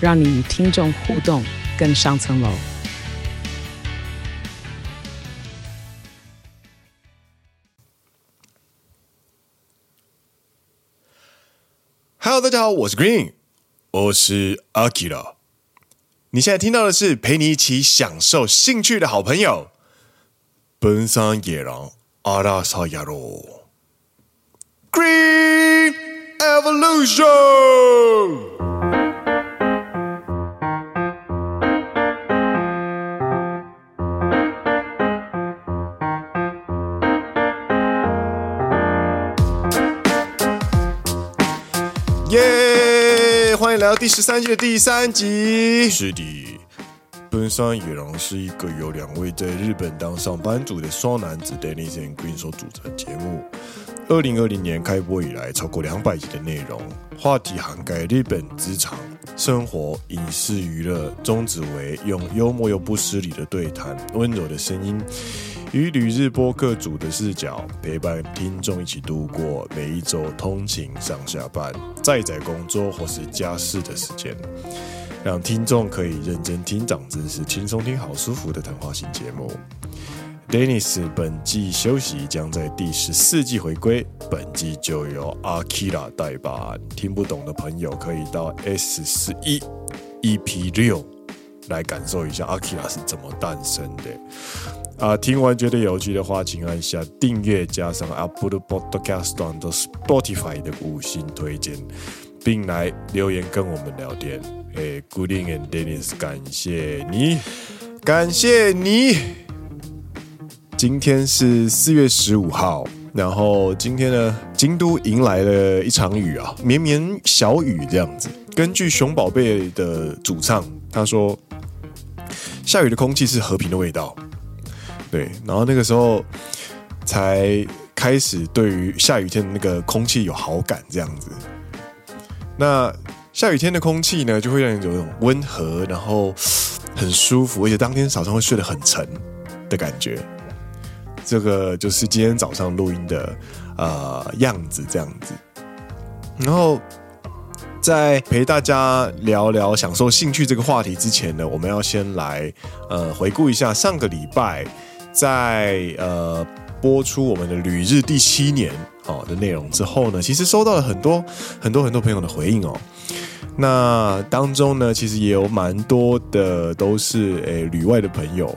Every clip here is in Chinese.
让你与听众互动更上层楼。Hello，大家好，我是 Green，我是 Akira。你现在听到的是陪你一起享受兴趣的好朋友——奔山野狼阿拉萨亚罗。Green Evolution，欢迎来到第十三季的第三集。是的，奔山野狼是一个由两位在日本当上班族的双男子 Dennis and Green 所组成的节目。二零二零年开播以来，超过两百集的内容，话题涵盖日本职场、生活、影视、娱乐，宗旨为用幽默又不失礼的对谈、温柔的声音与旅日播客组的视角，陪伴听众一起度过每一周通勤上下班、在宅工作或是家事的时间，让听众可以认真听长知识、轻松听好舒服的谈话型节目。Dennis 本季休息，将在第十四季回归。本季就由 Akira 代班，听不懂的朋友可以到 S 十一 EP 六来感受一下 Akira 是怎么诞生的。啊，听完觉得有趣的话，请按下订阅，加上 Apple Podcast 端的 Spotify 的五星推荐，并来留言跟我们聊天。哎，Gooding and Dennis，感谢你，感谢你。今天是四月十五号，然后今天呢，京都迎来了一场雨啊，绵绵小雨这样子。根据熊宝贝的主唱他说，下雨的空气是和平的味道，对。然后那个时候才开始对于下雨天的那个空气有好感这样子。那下雨天的空气呢，就会让你有一种温和，然后很舒服，而且当天早上会睡得很沉的感觉。这个就是今天早上录音的呃样子，这样子。然后在陪大家聊聊享受兴趣这个话题之前呢，我们要先来呃回顾一下上个礼拜在呃播出我们的旅日第七年哦的内容之后呢，其实收到了很多很多很多朋友的回应哦。那当中呢，其实也有蛮多的都是诶旅外的朋友。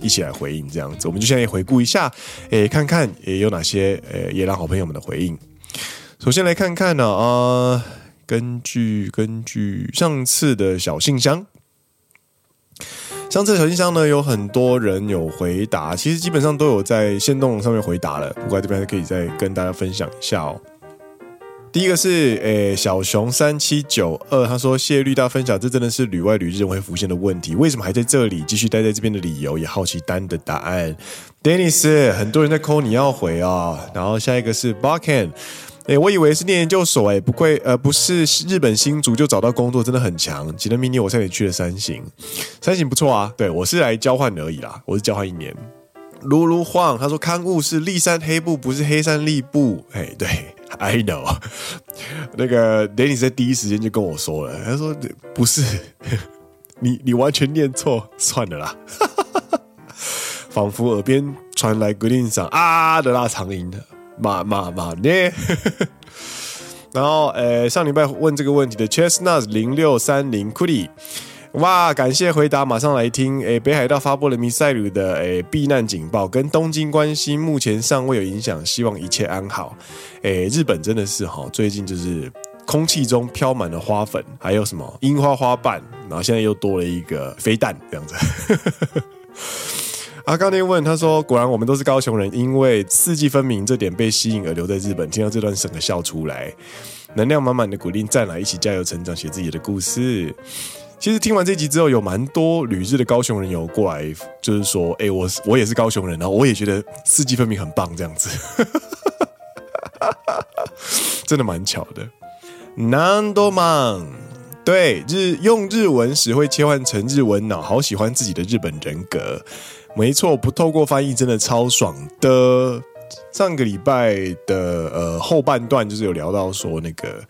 一起来回应这样子，我们就先来回顾一下，诶，看看也有哪些诶野狼好朋友们的回应。首先来看看呢，啊、根据根据上次的小信箱，上次的小信箱呢，有很多人有回答，其实基本上都有在线动上面回答了，不过这边可以再跟大家分享一下哦。第一个是诶、小熊三七九二，他说谢绿大分享，这真的是旅外旅日会浮现的问题，为什么还在这里继续待在这边的理由，也好奇单的答案。Dennis，很多人在 call 你要回啊、然后下一个是 Barken，哎，我以为是念研究所，哎，不愧呃不是日本新竹就找到工作，真的很强。记得明年我带你去了三星，三星不错啊，对我是来交换而已啦，我是交换一年。噜噜晃，他说刊物是立山黑部，不是黑山立部，哎，对。I know，那个 Danny 在第一时间就跟我说了，他说不是，你你完全念错，算了啦，仿佛耳边传来格林桑啊的那长音的，嘛嘛嘛呢，然后呃上礼拜问这个问题的 Chestnut 零六三零 Kuri。哇！感谢回答，马上来听。诶，北海道发布了ミサイル的诶避难警报，跟东京关系目前尚未有影响，希望一切安好。诶，日本真的是哈，最近就是空气中飘满了花粉，还有什么樱花花瓣，然后现在又多了一个飞弹这样子。 阿刚那问他说：“果然我们都是高雄人，因为四季分明这点被吸引而留在日本。”听到这段，整个笑出来，能量满满的鼓励，再来一起加油成长，写自己的故事。其实听完这集之后，有蛮多旅日的高雄人有过来，就是说，哎、欸，我我也是高雄人，然后我也觉得四季分明很棒，这样子，真的蛮巧的。Nandoman，对，日用日文时会切换成日文脑，好喜欢自己的日本人格。没错，不透过翻译真的超爽的。上个礼拜的呃后半段就是有聊到说那个，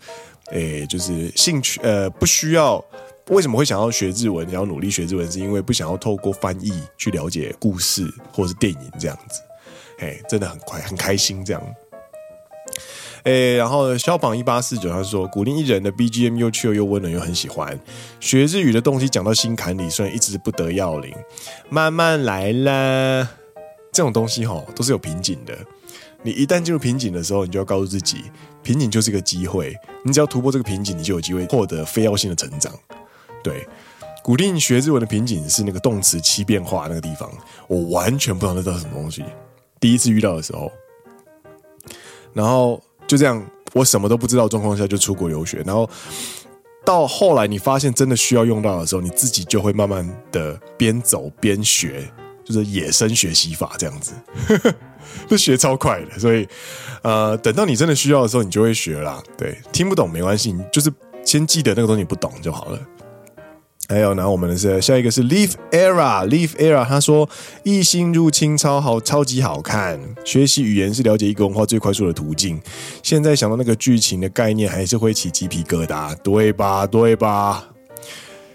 诶，就是兴趣呃不需要。为什么会想要学日文？想要努力学日文，是因为不想要透过翻译去了解故事或是电影这样子。哎，真的很快很开心这样。哎，然后肖榜一八四九他说，古令一人的 BGM 又 chill 又温暖又很喜欢。学日语的东西讲到心坎里，虽然一直不得要领，慢慢来啦。这种东西哈都是有瓶颈的。你一旦进入瓶颈的时候，你就要告诉自己，瓶颈就是一个机会。你只要突破这个瓶颈，你就有机会获得非要性的成长。对，古令学日文的瓶颈是那个动词七变化那个地方，我完全不知道那叫什么东西。第一次遇到的时候，然后就这样，我什么都不知道状况下就出国游学，然后到后来你发现真的需要用到的时候，你自己就会慢慢的边走边学，就是野生学习法这样子，就学超快的。所以，呃，等到你真的需要的时候，你就会学啦。对，听不懂没关系，你就是先记得那个东西不懂就好了。还有，然后我们的是下一个是 Leaf Era，Leaf Era，他说《异星入侵》超好，超级好看。学习语言是了解一个文化最快速的途径。现在想到那个剧情的概念，还是会起鸡皮疙瘩，对吧？对吧？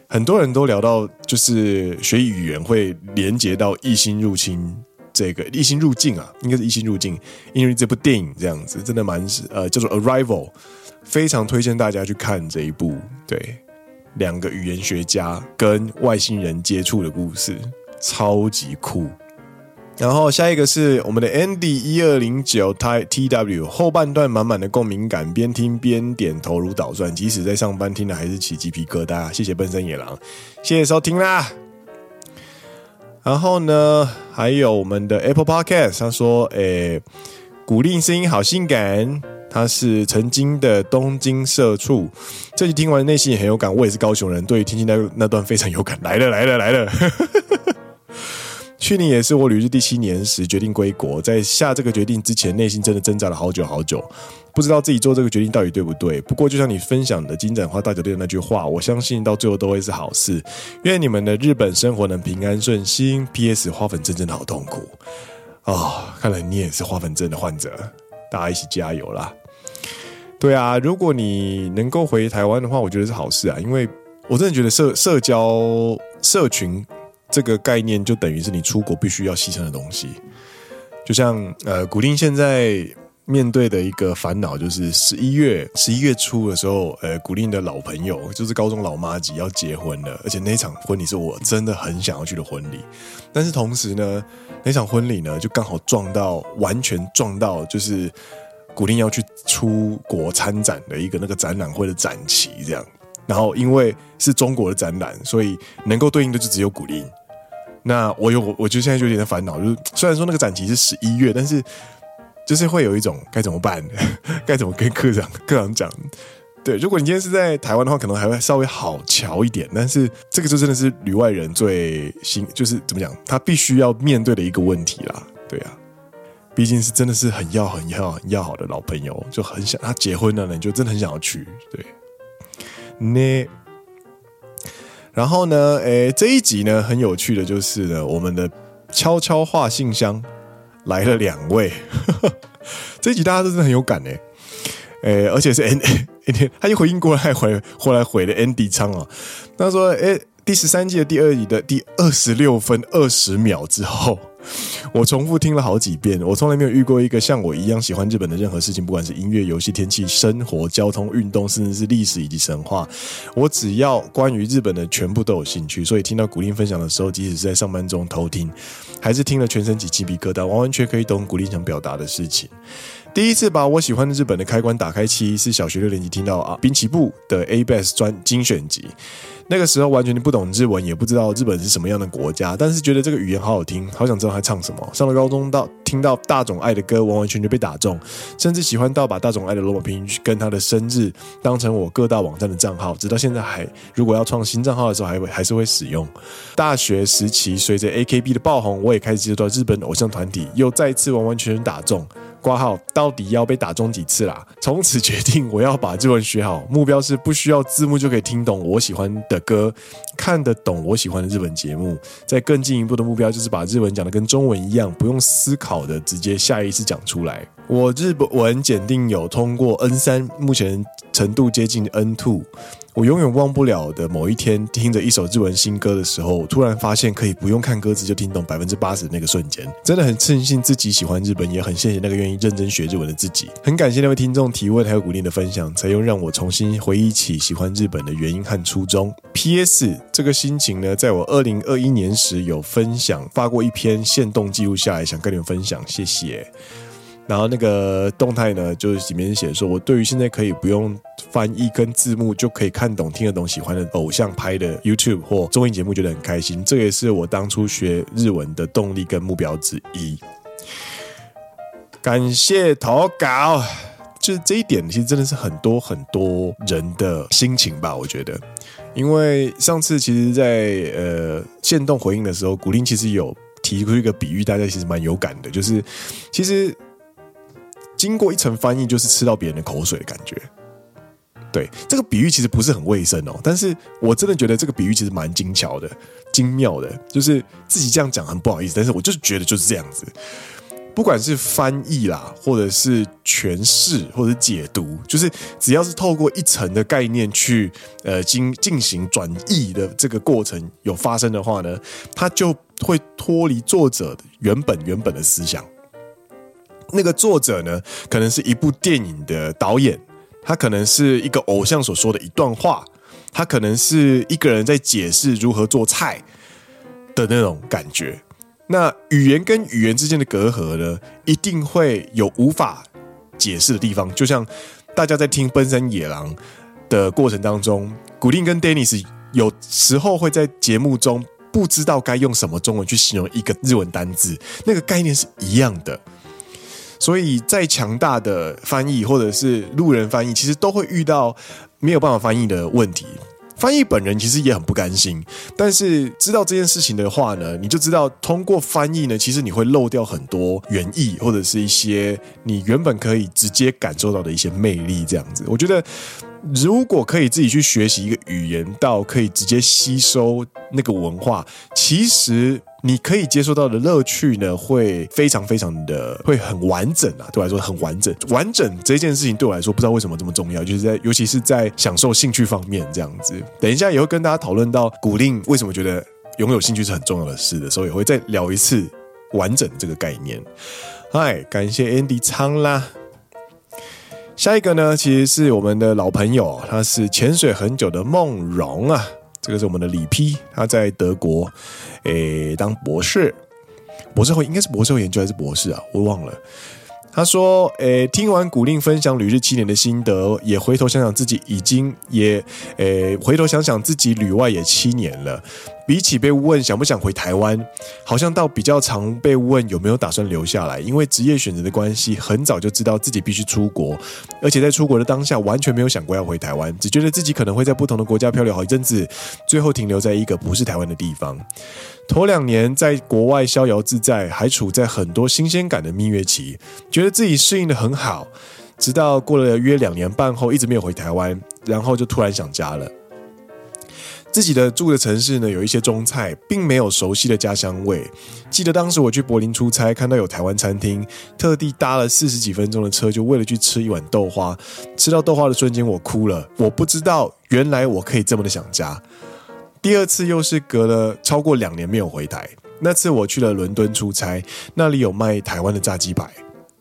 很多人都聊到，就是学语言会连接到《异星入侵》这个《异星入境》啊，应该是《异星入境》，因为这部电影这样子真的蛮呃叫做 Arrival，非常推荐大家去看这一部，对。两个语言学家跟外星人接触的故事，超级酷。然后下一个是我们的 Andy 一二零九 T T W 后半段满满的共鸣感，边听边点头如捣蒜，即使在上班听了还是起鸡皮疙瘩。谢谢奔森野狼，谢谢收听啦。然后呢，还有我们的 Apple Podcast，他说：“诶，古令声音好性感。”他是曾经的东京社畜，这集听完内心也很有感。我也是高雄人，对于听听那那段非常有感。来了来了来了！去年也是我旅日第七年时决定归国，在下这个决定之前，内心真的挣扎了好久好久，不知道自己做这个决定到底对不对。不过就像你分享的金盏花大酒店的那句话，我相信到最后都会是好事。愿你们的日本生活能平安顺心。P.S. 花粉症真的好痛苦啊、哦！看来你也是花粉症的患者，大家一起加油啦！对啊，如果你能够回台湾的话，我觉得是好事啊，因为我真的觉得社社交社群这个概念就等于是你出国必须要牺牲的东西。就像呃，古令现在面对的一个烦恼就是十一月十一月初的时候，呃，古令的老朋友就是高中老妈吉要结婚了，而且那场婚礼是我真的很想要去的婚礼，但是同时呢，那场婚礼呢就刚好撞到完全撞到就是。古令要去出国参展的一个那个展览会的展期，这样，然后因为是中国的展览，所以能够对应的就只有古令。那我有，我就现在就有点烦恼，就是虽然说那个展期是十一月，但是就是会有一种该怎么办，该怎么跟科长科长讲。对，如果你今天是在台湾的话，可能还会稍微好瞧一点，但是这个就真的是旅外人最心，就是怎么讲，他必须要面对的一个问题啦。对啊。毕竟是真的是很要很要很要好的老朋友，就很想他结婚了呢，你就真的很想要去。对，那然后呢，诶，这一集呢很有趣的就是呢，我们的悄悄话信箱来了两位，这一集大家都真的很有感诶，诶，而且是 Andy，他一回应过来回后来回的 Andy 昌啊，他说，诶，第十三季的第二集的第二十六分二十秒之后。我重复听了好几遍，我从来没有遇过一个像我一样喜欢日本的任何事情，不管是音乐、游戏、天气、生活、交通、运动，甚至是历史以及神话，我只要关于日本的全部都有兴趣。所以听到古令分享的时候，即使是在上班中偷听，还是听了全身起鸡皮疙瘩，完完全可以懂古令想表达的事情。第一次把我喜欢的日本的开关打开器是小学六年级听到啊，滨崎步的 A Bass 专精选集。那个时候完全不懂日文，也不知道日本是什么样的国家，但是觉得这个语言好好听，好想知道他唱什么。上了高中到听到大冢爱的歌，完完全全被打中，甚至喜欢到把大冢爱的罗马拼音跟他的生日当成我各大网站的账号，直到现在还如果要创新账号的时候，还会还是会使用。大学时期随着 AKB 的爆红，我也开始接触到日本偶像团体，又再一次完完全全打中。挂号到底要被打中几次啦？从此决定我要把日文学好，目标是不需要字幕就可以听懂我喜欢的歌，看得懂我喜欢的日本节目。再更进一步的目标就是把日文讲得跟中文一样，不用思考的直接下意识讲出来。我日文检定有通过 N 三，目前程度接近 N two。我永远忘不了的某一天，听着一首日文新歌的时候，突然发现可以不用看歌词就听懂百分之八十那个瞬间，真的很庆幸自己喜欢日本，也很谢谢那个愿意认真学日文的自己。很感谢那位听众提问还有鼓励的分享，才又让我重新回忆起喜欢日本的原因和初衷。P.S. 这个心情呢，在我二零二一年时有分享发过一篇限动记录下来，想跟你们分享，谢谢。然后那个动态呢，就是里面写说，我对于现在可以不用翻译跟字幕就可以看懂、听得懂喜欢的偶像拍的 YouTube 或综艺节目，觉得很开心。这也是我当初学日文的动力跟目标之一。感谢投稿，就是这一点，其实真的是很多很多人的心情吧？我觉得，因为上次其实在，呃限动回应的时候，古林其实有提出一个比喻，大家其实蛮有感的，就是其实。经过一层翻译，就是吃到别人的口水的感觉。对，这个比喻其实不是很卫生哦，但是我真的觉得这个比喻其实蛮精巧的、精妙的。就是自己这样讲很不好意思，但是我就是觉得就是这样子。不管是翻译啦，或者是诠释，或者解读，就是只要是透过一层的概念去呃进进行转译的这个过程有发生的话呢，它就会脱离作者原本原本的思想。那个作者呢，可能是一部电影的导演，他可能是一个偶像所说的一段话，他可能是一个人在解释如何做菜的那种感觉。那语言跟语言之间的隔阂呢，一定会有无法解释的地方。就像大家在听《奔山野狼》的过程当中，古丁跟 Dennis 有时候会在节目中不知道该用什么中文去形容一个日文单字，那个概念是一样的。所以，再强大的翻译或者是路人翻译，其实都会遇到没有办法翻译的问题。翻译本人其实也很不甘心，但是知道这件事情的话呢，你就知道通过翻译呢，其实你会漏掉很多原意或者是一些你原本可以直接感受到的一些魅力。这样子，我觉得。如果可以自己去学习一个语言，到可以直接吸收那个文化，其实你可以接受到的乐趣呢，会非常非常的会很完整啊。对我来说很完整，完整这件事情对我来说不知道为什么这么重要，就是在尤其是在享受兴趣方面这样子。等一下也会跟大家讨论到古令为什么觉得拥有兴趣是很重要的事的时候，也会再聊一次完整这个概念。嗨，感谢 Andy 仓啦。下一个呢，其实是我们的老朋友，他是潜水很久的梦荣啊。这个是我们的李批他在德国，诶、当博士，博士后应该是博士后研究还是博士啊？我忘了。他说：“诶，听完古令分享旅日七年的心得，也回头想想自己已经也，诶，回头想想自己旅外也七年了。比起被问想不想回台湾，好像倒比较常被问有没有打算留下来。因为职业选择的关系，很早就知道自己必须出国，而且在出国的当下，完全没有想过要回台湾，只觉得自己可能会在不同的国家漂流好一阵子，最后停留在一个不是台湾的地方。”头两年在国外逍遥自在，还处在很多新鲜感的蜜月期，觉得自己适应得很好。直到过了约两年半后，一直没有回台湾，然后就突然想家了。自己的住的城市呢，有一些中菜，并没有熟悉的家乡味。记得当时我去柏林出差，看到有台湾餐厅，特地搭了四十几分钟的车，就为了去吃一碗豆花。吃到豆花的瞬间，我哭了。我不知道，原来我可以这么的想家。第二次又是隔了超过两年没有回台，那次我去了伦敦出差，那里有卖台湾的炸鸡排，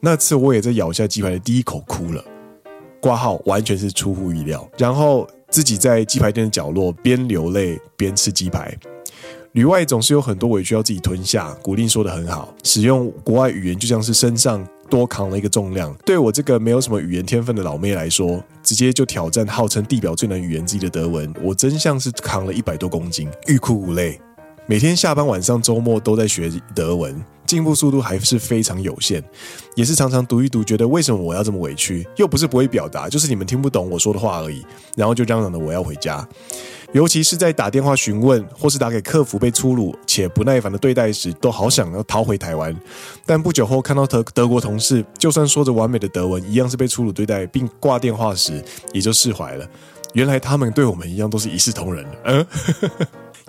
那次我也在咬下鸡排的第一口哭了，挂号完全是出乎意料，然后自己在鸡排店的角落边流泪边吃鸡排。旅外总是有很多委屈要自己吞下，古力说得很好，使用国外语言就像是身上多扛了一个重量。对我这个没有什么语言天分的老妹来说，直接就挑战号称地表最难语言之一的德文，我真像是扛了一百多公斤，欲哭无泪。每天下班、晚上、周末都在学德文，进步速度还是非常有限，也是常常读一读，觉得为什么我要这么委屈？又不是不会表达，就是你们听不懂我说的话而已。然后就嚷嚷着我要回家，尤其是在打电话询问或是打给客服被粗鲁且不耐烦的对待时，都好想要逃回台湾。但不久后看到德德国同事，就算说着完美的德文，一样是被粗鲁对待，并挂电话时，也就释怀了。原来他们对我们一样都是一视同仁。嗯。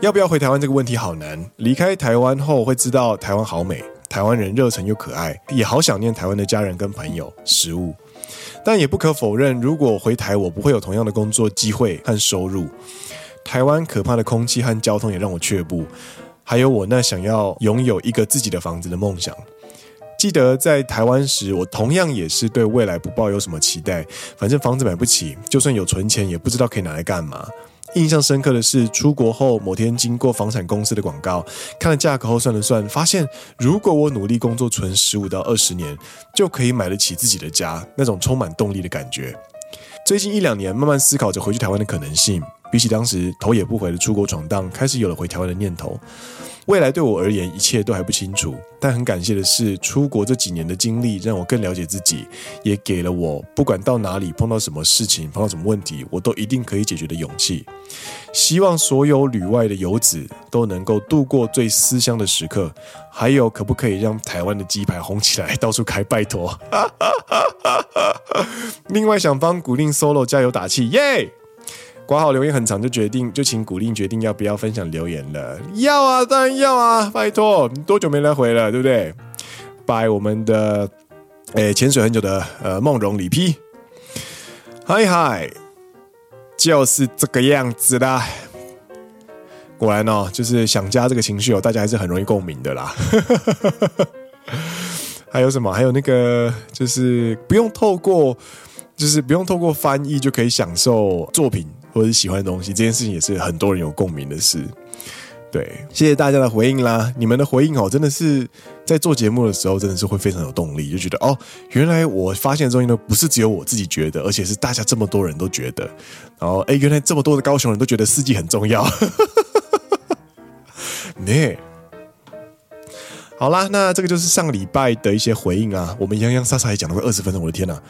要不要回台湾这个问题好难。离开台湾后会知道台湾好美，台湾人热忱又可爱，也好想念台湾的家人跟朋友、食物。但也不可否认，如果回台，我不会有同样的工作机会和收入。台湾可怕的空气和交通也让我却步，还有我那想要拥有一个自己的房子的梦想。记得在台湾时，我同样也是对未来不抱有什么期待，反正房子买不起，就算有存钱，也不知道可以拿来干嘛。印象深刻的是，出国后某天经过房产公司的广告，看了价格后算了算，发现如果我努力工作存十五到二十年，就可以买得起自己的家，那种充满动力的感觉。最近一两年，慢慢思考着回去台湾的可能性，比起当时头也不回的出国闯荡，开始有了回台湾的念头。未来对我而言，一切都还不清楚。但很感谢的是，出国这几年的经历让我更了解自己，也给了我不管到哪里碰到什么事情、碰到什么问题，我都一定可以解决的勇气。希望所有旅外的游子都能够度过最思乡的时刻。还有，可不可以让台湾的鸡排红起来，到处开？拜托。另外，想帮古令 solo 加油打气，耶、yeah!！括号留言很长，就决定就请古令决定要不要分享留言了。要啊，当然要啊，拜托，多久没来回了，对不对？拜我们的诶潜水很久的呃梦荣李批嗨嗨，就是这个样子啦。果然哦，就是想家这个情绪哦，大家还是很容易共鸣的啦。还有什么？还有那个就是不用透过，就是不用透过翻译就可以享受作品。或者是喜欢的东西，这件事情也是很多人有共鸣的事。对，谢谢大家的回应啦！你们的回应哦，真的是在做节目的时候，真的是会非常有动力，就觉得哦，原来我发现的东西呢，不是只有我自己觉得，而且是大家这么多人都觉得。然后，哎，原来这么多的高雄人都觉得四季很重要。呢。好啦，那这个就是上个礼拜的一些回应啊。我们洋洋洒洒也讲了快二十分钟，我的天呐！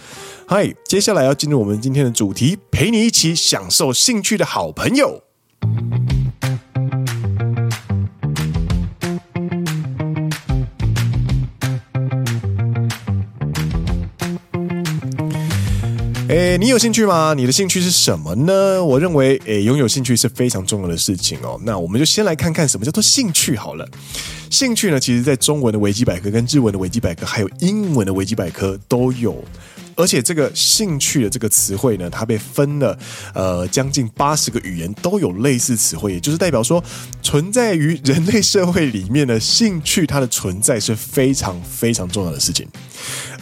嗨，接下来要进入我们今天的主题，陪你一起享受兴趣的好朋友。哎，你有兴趣吗？你的兴趣是什么呢？我认为，哎，拥有兴趣是非常重要的事情哦。那我们就先来看看什么叫做兴趣好了。兴趣呢，其实在中文的维基百科、跟日文的维基百科，还有英文的维基百科都有。而且这个兴趣的这个词汇呢，它被分了，呃，将近八十个语言都有类似词汇，也就是代表说，存在于人类社会里面的兴趣，它的存在是非常非常重要的事情。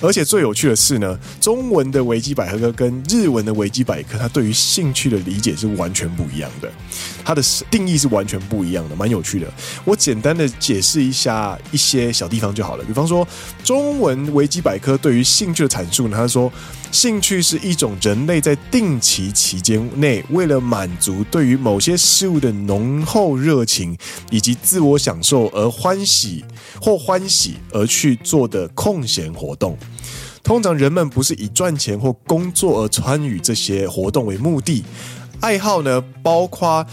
而且最有趣的是呢，中文的维基百科跟日文的维基百科，它对于兴趣的理解是完全不一样的，它的定义是完全不一样的，蛮有趣的。我简单的解释一下一些小地方就好了，比方说，中文维基百科对于兴趣的阐述呢，他说。兴趣是一种人类在定期期间内，为了满足对于某些事物的浓厚热情以及自我享受而欢喜或欢喜而去做的空闲活动。通常人们不是以赚钱或工作而参与这些活动为目的。爱好呢，包括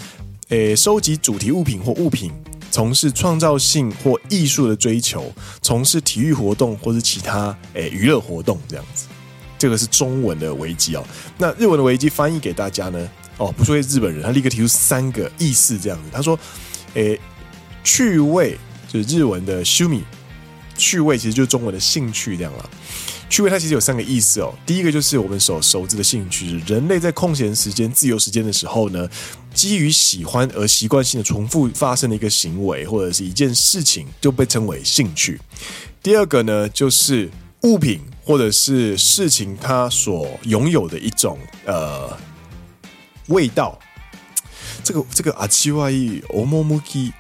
诶收集主题物品或物品，从事创造性或艺术的追求，从事体育活动或是其他诶娱乐活动这样子。这个是中文的危机哦，那日文的危机翻译给大家呢？哦，不是日本人，他立刻提出三个意思，这样子。他说：“诶，趣味就是日文的趣味，趣味其实就是中文的兴趣这样了。趣味它其实有三个意思哦。第一个就是我们所熟知的兴趣，是人类在空闲时间、自由时间的时候呢，基于喜欢而习惯性的重复发生的一个行为或者是一件事情，就被称为兴趣。第二个呢，就是物品。”或者是事情，它所拥有的一种呃味道，这个这个阿奇瓦伊欧莫木基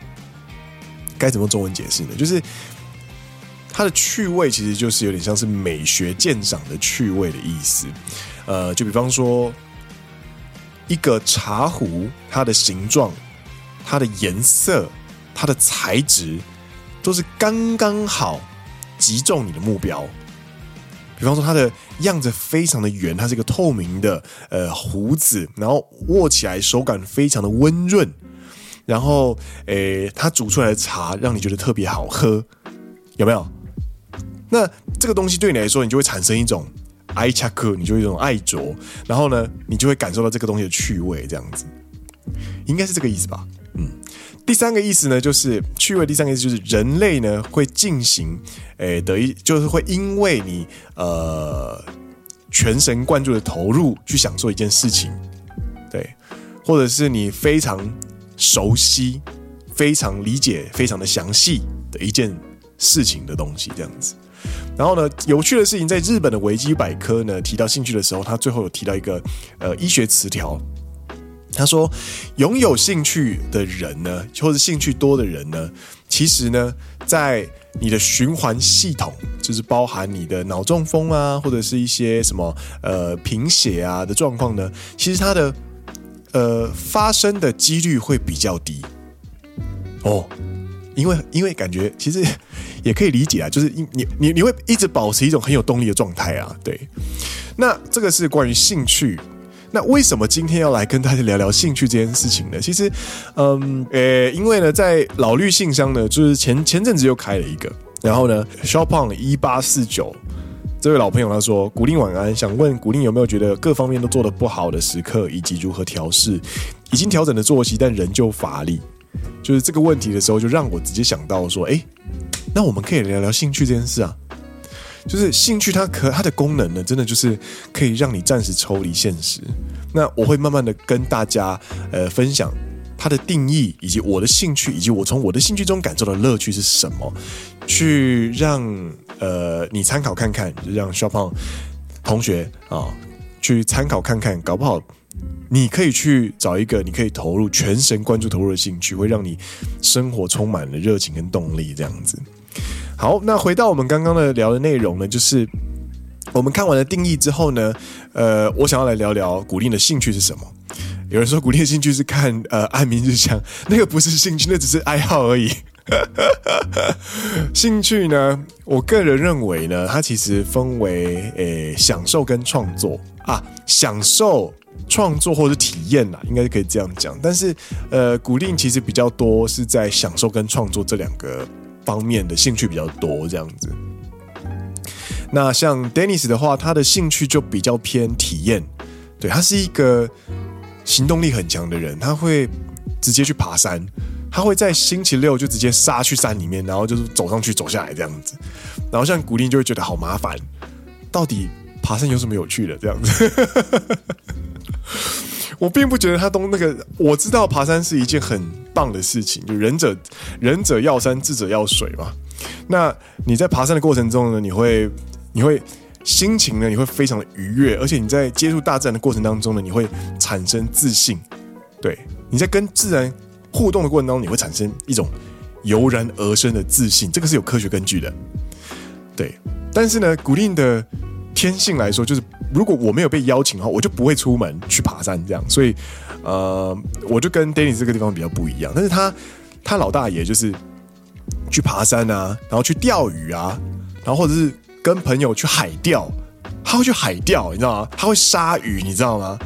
该怎么中文解释呢？就是它的趣味其实就是有点像是美学鉴赏的趣味的意思。呃，就比方说一个茶壶，它的形状、它的颜色、它的材质，都是刚刚好击中你的目标。比方说，它的样子非常的圆，它是一个透明的呃胡子，然后握起来手感非常的温润，然后诶，它煮出来的茶让你觉得特别好喝，有没有？那这个东西对你来说，你就会产生一种爱恰克，你就有一种爱着，然后呢，你就会感受到这个东西的趣味，这样子，应该是这个意思吧？嗯。第三个意思呢，就是趣味。第三个意思就是人类呢会进行，诶，得一就是会因为你呃全神贯注的投入去享受一件事情，对，或者是你非常熟悉、非常理解、非常的详细的一件事情的东西，这样子。然后呢，有趣的事情，在日本的维基百科呢提到兴趣的时候，他最后有提到一个呃医学词条。他说：“拥有兴趣的人呢，或者兴趣多的人呢，其实呢，在你的循环系统，就是包含你的脑中风啊，或者是一些什么呃贫血啊的状况呢，其实它的呃发生的几率会比较低哦，因为因为感觉其实也可以理解啊，就是你你你你会一直保持一种很有动力的状态啊，对。那这个是关于兴趣。”那为什么今天要来跟大家聊聊兴趣这件事情呢？其实，嗯，呃，因为呢，在老绿信箱呢，就是前前阵子又开了一个，然后呢，Shopon 一八四九这位老朋友他说：“古令晚安，想问古令有没有觉得各方面都做得不好的时刻，以及如何调试？已经调整了作息，但仍旧乏力。就是这个问题的时候，就让我直接想到说，哎，那我们可以聊聊兴趣这件事啊。”就是兴趣，它可它的功能呢，真的就是可以让你暂时抽离现实。那我会慢慢的跟大家呃分享它的定义，以及我的兴趣，以及我从我的兴趣中感受的乐趣是什么，去让呃你参考看看，就让小胖同学啊去参考看看，搞不好你可以去找一个你可以投入全神贯注投入的兴趣，会让你生活充满了热情跟动力，这样子。好，那回到我们刚刚的聊的内容呢，就是我们看完了定义之后呢，呃，我想要来聊聊古令的兴趣是什么。有人说古令的兴趣是看呃《安民日香》，那个不是兴趣，那只是爱好而已。兴趣呢，我个人认为呢，它其实分为诶、呃、享受跟创作啊，享受创作或者体验啦，应该是可以这样讲。但是呃，古令其实比较多是在享受跟创作这两个。方面的兴趣比较多，这样子。那像 Dennis 的话，他的兴趣就比较偏体验，对，他是一个行动力很强的人，他会直接去爬山，他会在星期六就直接杀去山里面，然后就是走上去走下来这样子。然后像古令就会觉得好麻烦，到底爬山有什么有趣的这样子？我并不觉得他都那个，我知道爬山是一件很棒的事情，就仁者仁者要山，智者要水嘛。那你在爬山的过程中呢，你会你会心情呢，你会非常的愉悦，而且你在接触大自然的过程当中呢，你会产生自信。对，你在跟自然互动的过程当中，你会产生一种油然而生的自信，这个是有科学根据的。对，但是呢，古令的天性来说，就是。如果我没有被邀请的话，我就不会出门去爬山这样，所以，呃，我就跟 Danny 这个地方比较不一样。但是他他老大爷就是去爬山啊，然后去钓鱼啊，然后或者是跟朋友去海钓，他会去海钓，你知道吗？他会杀鱼，你知道吗？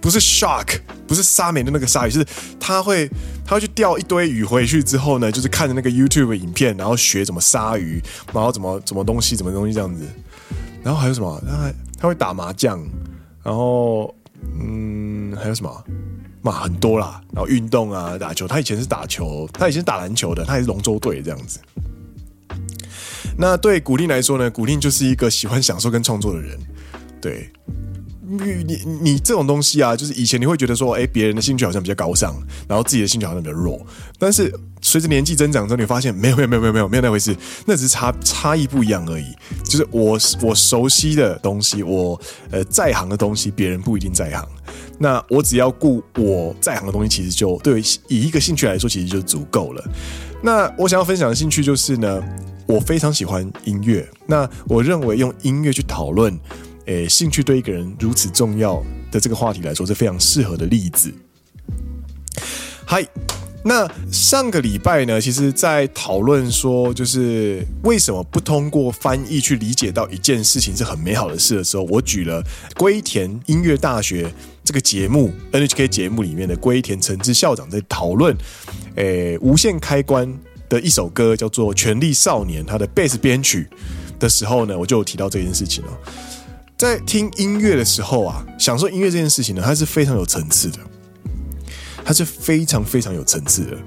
不是 shark，不是沙美的那个鲨鱼，是他会他会去钓一堆鱼回去之后呢，就是看着那个 YouTube 影片，然后学怎么杀鱼，然后怎么怎么东西，怎么东西这样子，然后还有什么？他还。他会打麻将，然后嗯，还有什么嘛？很多啦，然后运动啊，打球。他以前是打球，他以前打篮球的，他也是龙舟队这样子。那对古令来说呢？古令就是一个喜欢享受跟创作的人，对。你你你这种东西啊，就是以前你会觉得说，哎，别人的兴趣好像比较高尚，然后自己的兴趣好像比较弱。但是随着年纪增长之后，你发现没有没有没有没有没有没有那回事，那只是差差异不一样而已。就是我我熟悉的东西，我呃在行的东西，别人不一定在行。那我只要顾我在行的东西，其实就对以一个兴趣来说，其实就足够了。那我想要分享的兴趣就是呢，我非常喜欢音乐。那我认为用音乐去讨论，诶，兴趣对一个人如此重要的这个话题来说，是非常适合的例子。嗨，那上个礼拜呢，其实在讨论说，就是为什么不通过翻译去理解到一件事情是很美好的事的时候，我举了龟田音乐大学这个节目 NHK 节目里面的龟田诚之校长在讨论，诶，无限开关的一首歌叫做《权力少年》，他的贝斯编曲的时候呢，我就有提到这件事情了。在听音乐的时候啊，享受音乐这件事情呢，它是非常有层次的。它是非常非常有层次的。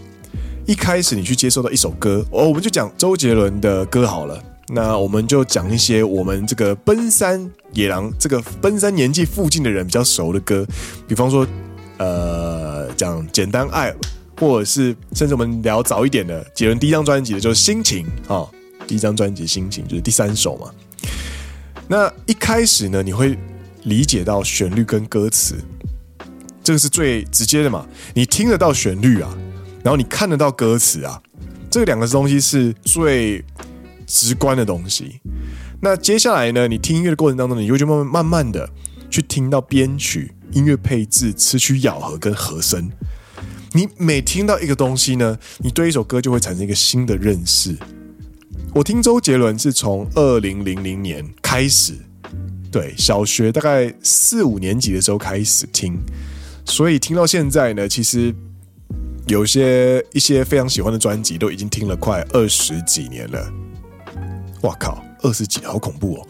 一开始你去接受到一首歌，哦，我们就讲周杰伦的歌好了。那我们就讲一些我们这个奔三野狼这个奔三年纪附近的人比较熟的歌，比方说，呃，讲简单爱，或者是甚至我们聊早一点的杰伦第一张专辑的就是心情啊，第一张专辑心情就是第三首嘛。那一开始呢，你会理解到旋律跟歌词。这个是最直接的嘛？你听得到旋律啊，然后你看得到歌词啊，这两个东西是最直观的东西。那接下来呢，你听音乐的过程当中，你就会慢慢慢慢的去听到编曲、音乐配置、词曲咬合跟和声。你每听到一个东西呢，你对一首歌就会产生一个新的认识。我听周杰伦是从二零零零年开始，对，小学大概四五年级的时候开始听。所以听到现在呢，其实有些一些非常喜欢的专辑都已经听了快二十几年了。哇靠，二十几，好恐怖哦！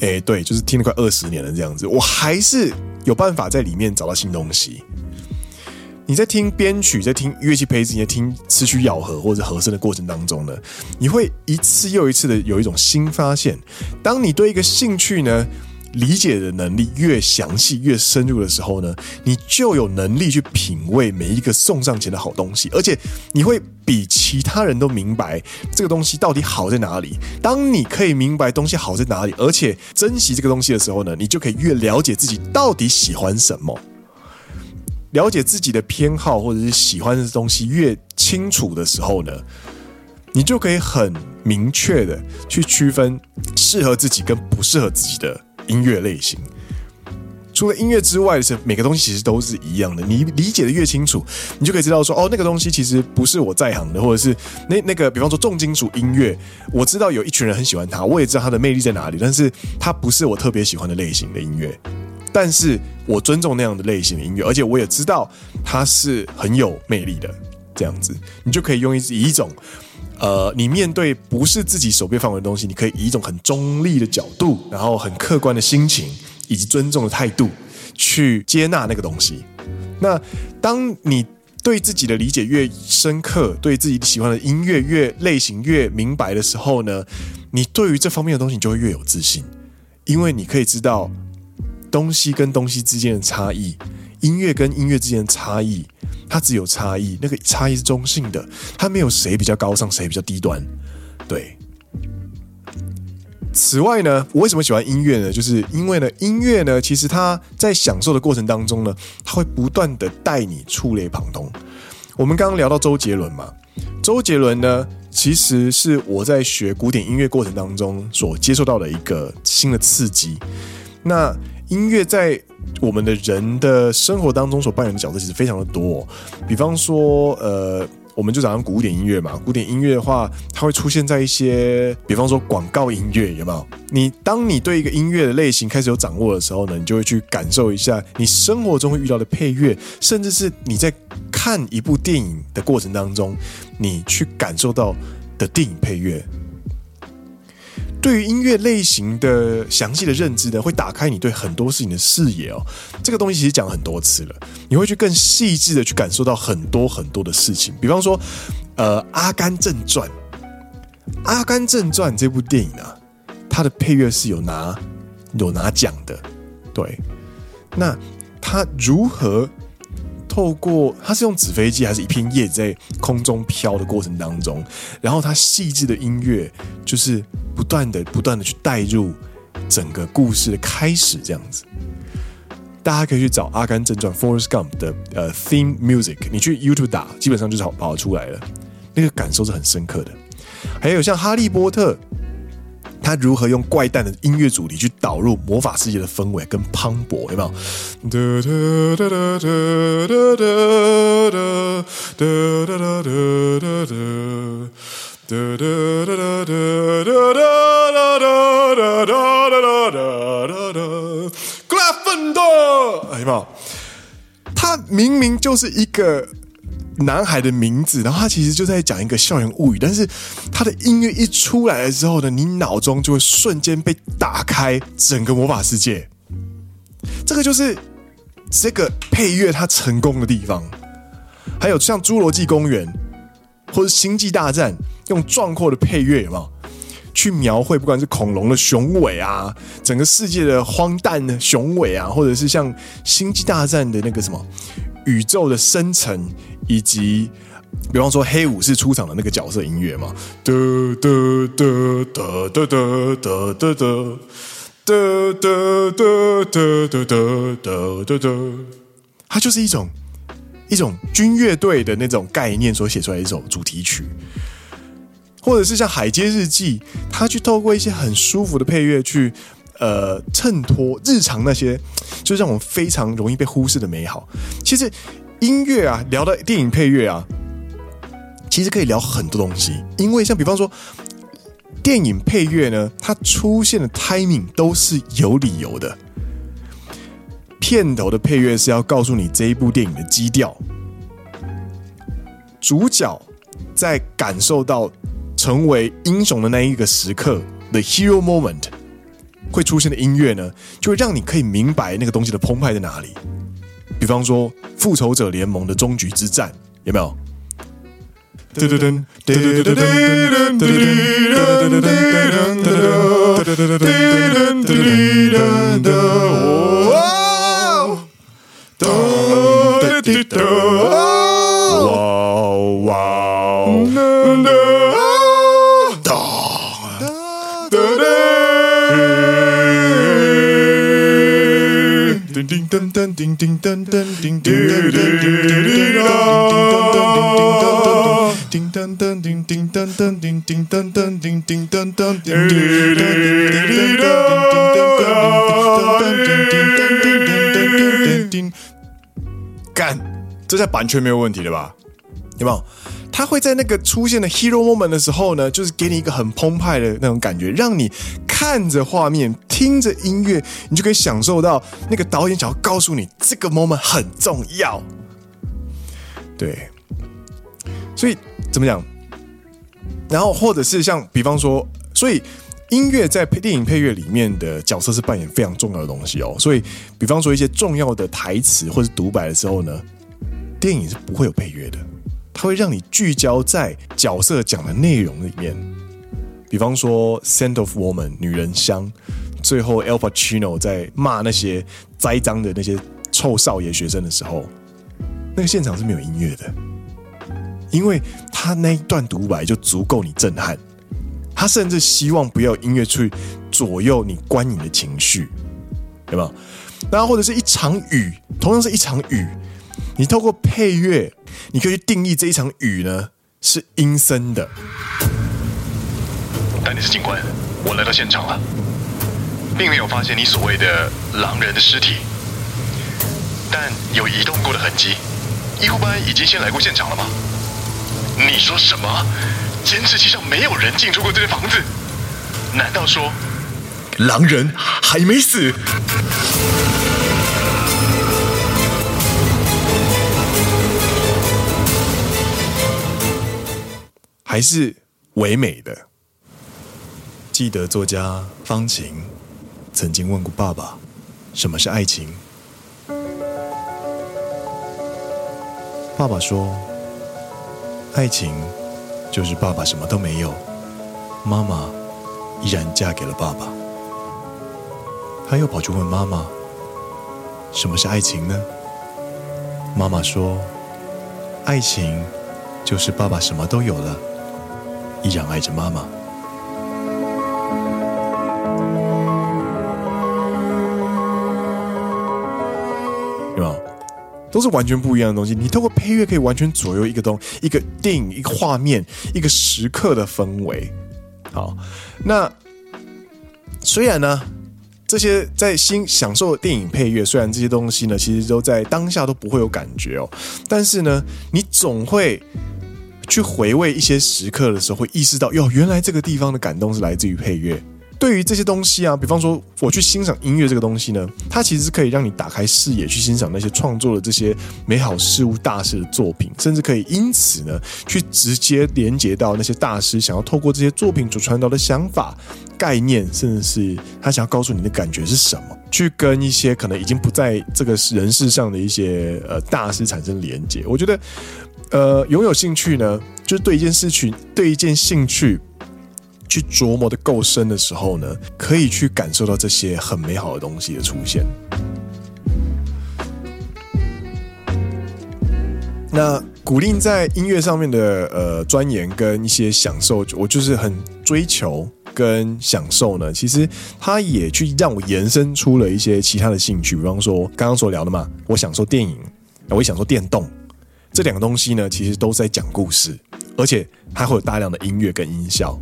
哎，对，就是听了快二十年了这样子，我还是有办法在里面找到新东西。你在听编曲，在听乐器配置，你在听词曲咬合或者和声的过程当中呢，你会一次又一次的有一种新发现。当你对一个兴趣呢，理解的能力越详细、越深入的时候呢，你就有能力去品味每一个送上前的好东西，而且你会比其他人都明白这个东西到底好在哪里。当你可以明白东西好在哪里，而且珍惜这个东西的时候呢，你就可以越了解自己到底喜欢什么，了解自己的偏好或者是喜欢的东西越清楚的时候呢，你就可以很明确的去区分适合自己跟不适合自己的。音乐类型，除了音乐之外的是每个东西其实都是一样的。你理解的越清楚，你就可以知道说，哦，那个东西其实不是我在行的，或者是那那个，比方说重金属音乐，我知道有一群人很喜欢它，我也知道它的魅力在哪里，但是它不是我特别喜欢的类型的音乐。但是我尊重那样的类型的音乐，而且我也知道它是很有魅力的。这样子，你就可以用一以一种。呃，你面对不是自己手边范围的东西，你可以以一种很中立的角度，然后很客观的心情以及尊重的态度去接纳那个东西。那当你对自己的理解越深刻，对自己喜欢的音乐越类型越明白的时候呢，你对于这方面的东西你就会越有自信，因为你可以知道东西跟东西之间的差异，音乐跟音乐之间的差异。它只有差异，那个差异是中性的，它没有谁比较高尚，谁比较低端。对。此外呢，我为什么喜欢音乐呢？就是因为呢，音乐呢，其实它在享受的过程当中呢，它会不断的带你触类旁通。我们刚刚聊到周杰伦嘛，周杰伦呢，其实是我在学古典音乐过程当中所接受到的一个新的刺激。那音乐在我们的人的生活当中所扮演的角色其实非常的多，比方说，呃，我们就讲古典音乐嘛，古典音乐的话，它会出现在一些，比方说广告音乐，有没有？你当你对一个音乐的类型开始有掌握的时候呢，你就会去感受一下你生活中会遇到的配乐，甚至是你在看一部电影的过程当中，你去感受到的电影配乐。对于音乐类型的详细的认知呢，会打开你对很多事情的视野哦。这个东西其实讲了很多次了，你会去更细致的去感受到很多很多的事情。比方说，呃，《阿甘正传》，《阿甘正传》这部电影啊，它的配乐是有拿有拿奖的。对，那它如何？透过它是用纸飞机还是一片叶在空中飘的过程当中，然后它细致的音乐就是不断的不断的去带入整个故事的开始这样子。大家可以去找《阿甘正传》（Forrest Gump） 的呃 theme music，你去 YouTube 打，基本上就跑跑出来了。那个感受是很深刻的。还有像哈利波特，他如何用怪诞的音乐主题去导入魔法世界的氛围跟磅礴，有没有？格拉芬多，有没有？他明明就是一个。男孩的名字，然后他其实就在讲一个校园物语，但是他的音乐一出来的时候呢，你脑中就会瞬间被打开整个魔法世界。这个就是这个配乐它成功的地方。还有像《侏罗纪公园》或者《星际大战》，用壮阔的配乐有没有去描绘，不管是恐龙的雄伟啊，整个世界的荒诞的雄伟啊，或者是像《星际大战》的那个什么宇宙的深层。以及，比方说黑武士出场的那个角色音乐嘛，哒哒哒哒哒哒哒哒哒哒哒哒哒哒哒哒哒，它就是一种一种军乐队的那种概念所写出来一首主题曲，或者是像《海街日记》，它去透过一些很舒服的配乐去呃衬托日常那些，就让我们非常容易被忽视的美好。其实。音乐啊，聊到电影配乐啊，其实可以聊很多东西。因为像比方说，电影配乐呢，它出现的 timing 都是有理由的。片头的配乐是要告诉你这一部电影的基调，主角在感受到成为英雄的那一个时刻，the hero moment，会出现的音乐呢，就会让你可以明白那个东西的澎湃在哪里。比方说，《复仇者联盟》的终局之战有没有？噔噔噔噔噔噔噔噔噔噔噔叮噔噔叮叮噔噔叮叮噔噔叮叮噔噔叮叮噔噔叮叮噔噔叮叮噔噔叮叮噔噔叮，干，这下版权没有问题了吧？有没有？他会在那个出现的 hero moment 的时候呢，就是给你一个很澎湃的那种感觉，让你看着画面，听着音乐，你就可以享受到那个导演想要告诉你这个 moment 很重要。对，所以怎么讲？然后或者是像比方说，所以音乐在配电影配乐里面的角色是扮演非常重要的东西哦。所以比方说一些重要的台词或者独白的时候呢，电影是不会有配乐的。它会让你聚焦在角色讲的内容里面，比方说《Scent of Woman》女人香，最后 Al Pacino 在骂那些栽赃的那些臭少爷学生的时候，那个现场是没有音乐的，因为他那一段独白就足够你震撼。他甚至希望不要音乐去左右你观影的情绪，对吧？然后或者是一场雨，同样是一场雨。你透过配乐，你可以去定义这一场雨呢是阴森的。丹尼斯警官，我来到现场了，并没有发现你所谓的狼人的尸体，但有移动过的痕迹。医护班已经先来过现场了吗？你说什么？监视器上没有人进出过这间房子？难道说狼人还没死？还是唯美的。记得作家方晴曾经问过爸爸：“什么是爱情？”爸爸说：“爱情就是爸爸什么都没有，妈妈依然嫁给了爸爸。”他又跑去问妈妈：“什么是爱情呢？”妈妈说：“爱情就是爸爸什么都有了。”依然爱着妈妈，都是完全不一样的东西。你透过配乐可以完全左右一个东一个电影、一个画面、一个时刻的氛围。好，那虽然呢，这些在新享受电影配乐，虽然这些东西呢，其实都在当下都不会有感觉哦，但是呢，你总会去回味一些时刻的时候，会意识到哟，原来这个地方的感动是来自于配乐。对于这些东西啊，比方说我去欣赏音乐这个东西呢，它其实是可以让你打开视野，去欣赏那些创作的这些美好事物、大师的作品，甚至可以因此呢，去直接连接到那些大师想要透过这些作品所传达的想法、概念，甚至是他想要告诉你的感觉是什么，去跟一些可能已经不在这个人世上的一些呃大师产生连接。我觉得，呃，拥有兴趣呢，就是对一件事情、对一件兴趣。去琢磨的够深的时候呢，可以去感受到这些很美好的东西的出现。那古令在音乐上面的呃钻研跟一些享受，我就是很追求跟享受呢。其实他也去让我延伸出了一些其他的兴趣，比方说刚刚所聊的嘛，我享受电影，我也享受电动，这两个东西呢，其实都在讲故事，而且它会有大量的音乐跟音效。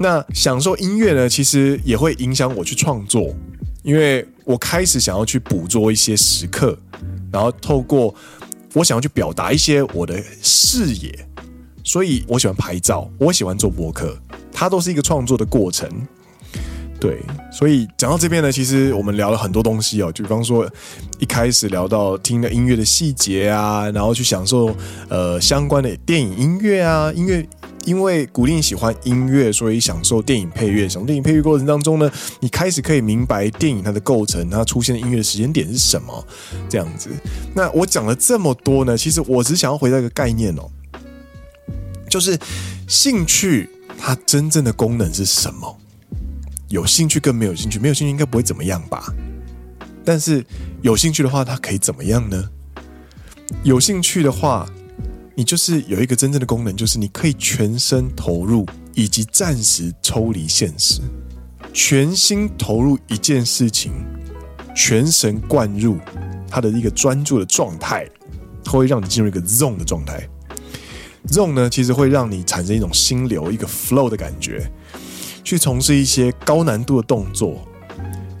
那享受音乐呢，其实也会影响我去创作，因为我开始想要去捕捉一些时刻，然后透过我想要去表达一些我的视野，所以我喜欢拍照，我喜欢做播客，它都是一个创作的过程。对，所以讲到这边呢，其实我们聊了很多东西哦，就比方说一开始聊到听的音乐的细节啊，然后去享受呃相关的电影音乐啊，音乐。因为古令喜欢音乐，所以享受电影配乐。享受电影配乐过程当中呢，你开始可以明白电影它的构成，它出现的音乐的时间点是什么，这样子。那我讲了这么多呢，其实我只想要回到一个概念哦，就是兴趣它真正的功能是什么？有兴趣跟没有兴趣，没有兴趣应该不会怎么样吧？但是有兴趣的话，它可以怎么样呢？有兴趣的话。你就是有一个真正的功能，就是你可以全身投入，以及暂时抽离现实，全心投入一件事情，全神贯入它的一个专注的状态，它会让你进入一个 zone 的状态。zone 呢，其实会让你产生一种心流，一个 flow 的感觉，去从事一些高难度的动作。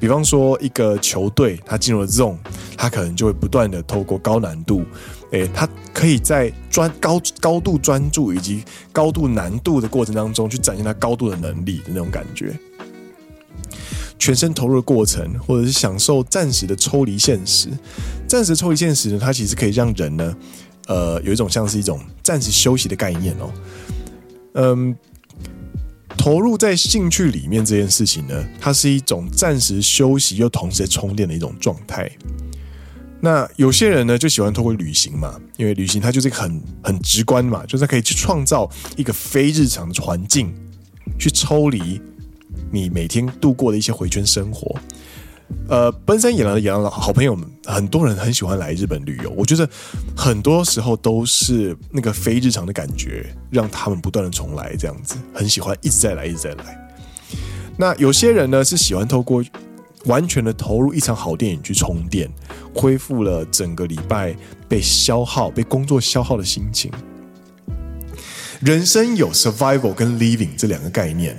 比方说，一个球队它进入了 zone，它可能就会不断的透过高难度。诶，他可以在专高高度专注以及高度难度的过程当中，去展现他高度的能力的那种感觉，全身投入的过程，或者是享受暂时的抽离现实。暂时抽离现实呢，它其实可以让人呢，呃，有一种像是一种暂时休息的概念哦。嗯，投入在兴趣里面这件事情呢，它是一种暂时休息又同时充电的一种状态。那有些人呢，就喜欢透过旅行嘛，因为旅行它就是一个很很直观嘛，就是可以去创造一个非日常的环境，去抽离你每天度过的一些回圈生活。呃，奔山野狼的野郎的好朋友们，很多人很喜欢来日本旅游。我觉得很多时候都是那个非日常的感觉，让他们不断的重来，这样子很喜欢一直在来，一直在来。那有些人呢，是喜欢透过。完全的投入一场好电影去充电，恢复了整个礼拜被消耗、被工作消耗的心情。人生有 survival 跟 living 这两个概念。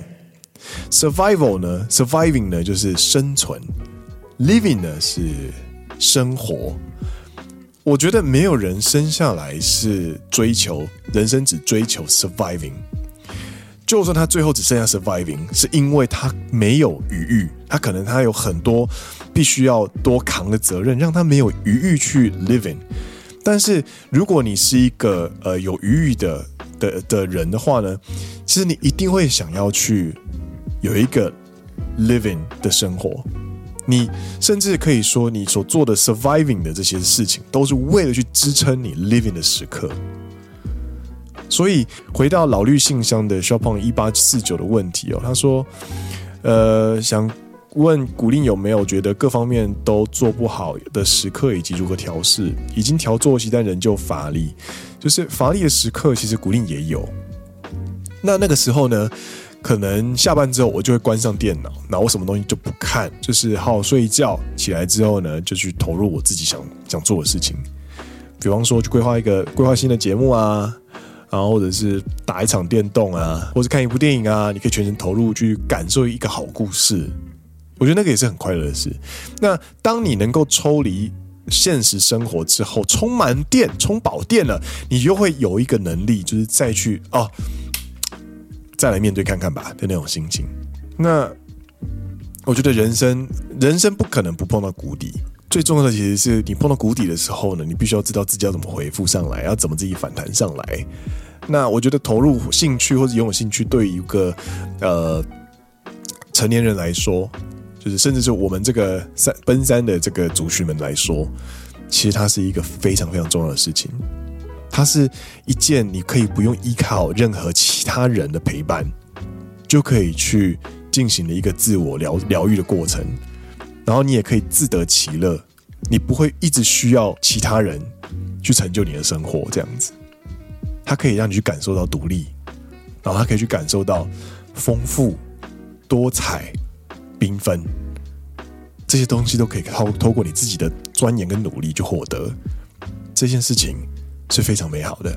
survival 呢，surviving 呢就是生存，living 呢是生活。我觉得没有人生下来是追求人生，只追求 surviving。就算他最后只剩下 surviving，是因为他没有余裕，他可能他有很多必须要多扛的责任，让他没有余裕去 living。但是如果你是一个呃有余裕的的的人的话呢，其实你一定会想要去有一个 living 的生活。你甚至可以说，你所做的 surviving 的这些事情，都是为了去支撑你 living 的时刻。所以回到老绿信箱的 Shopon 一八四九的问题哦，他说，呃，想问古令有没有觉得各方面都做不好的时刻，以及如何调试？已经调作息，但仍旧乏力，就是乏力的时刻，其实古令也有。那那个时候呢，可能下班之后我就会关上电脑，那我什么东西就不看，就是好好睡一觉，起来之后呢，就去投入我自己想想做的事情。比方说去规划一个规划新的节目啊，然后或者是打一场电动啊，或者看一部电影啊，你可以全身投入去感受一个好故事。我觉得那个也是很快乐的事。那当你能够抽离现实生活之后，充满电、充饱电了，你就会有一个能力，就是再去哦，再来面对看看吧的那种心情。那我觉得人生，人生不可能不碰到谷底。最重要的其实是你碰到谷底的时候呢，你必须要知道自己要怎么回复上来，要怎么自己反弹上来。那我觉得投入兴趣或者拥有兴趣，对一个呃成年人来说，就是甚至是我们这个山奔三的这个族群们来说，其实它是一个非常非常重要的事情。它是一件你可以不用依靠任何其他人的陪伴，就可以去进行的一个自我疗疗愈的过程。然后你也可以自得其乐，你不会一直需要其他人去成就你的生活，这样子，它可以让你去感受到独立，然后它可以去感受到丰富、多彩、缤纷，这些东西都可以透透过你自己的钻研跟努力去获得，这件事情是非常美好的，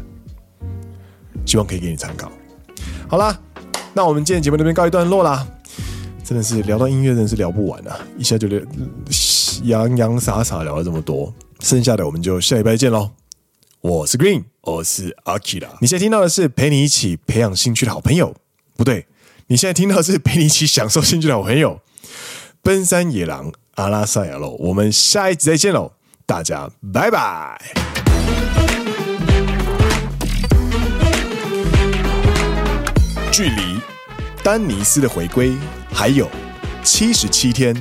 希望可以给你参考。好啦，那我们今天节目这边告一段落啦。真的是聊到音乐，真的是聊不完啊！一下就聊洋洋洒洒聊了这么多，剩下的我们就下礼拜见喽。我是 Green，我是 Akira。你现在听到的是陪你一起培养兴趣的好朋友，不对，你现在听到的是陪你一起享受兴趣的好朋友——奔山野狼阿拉萨亚喽。我们下一集再见喽，大家拜拜。距离丹尼斯的回归还有七十七天。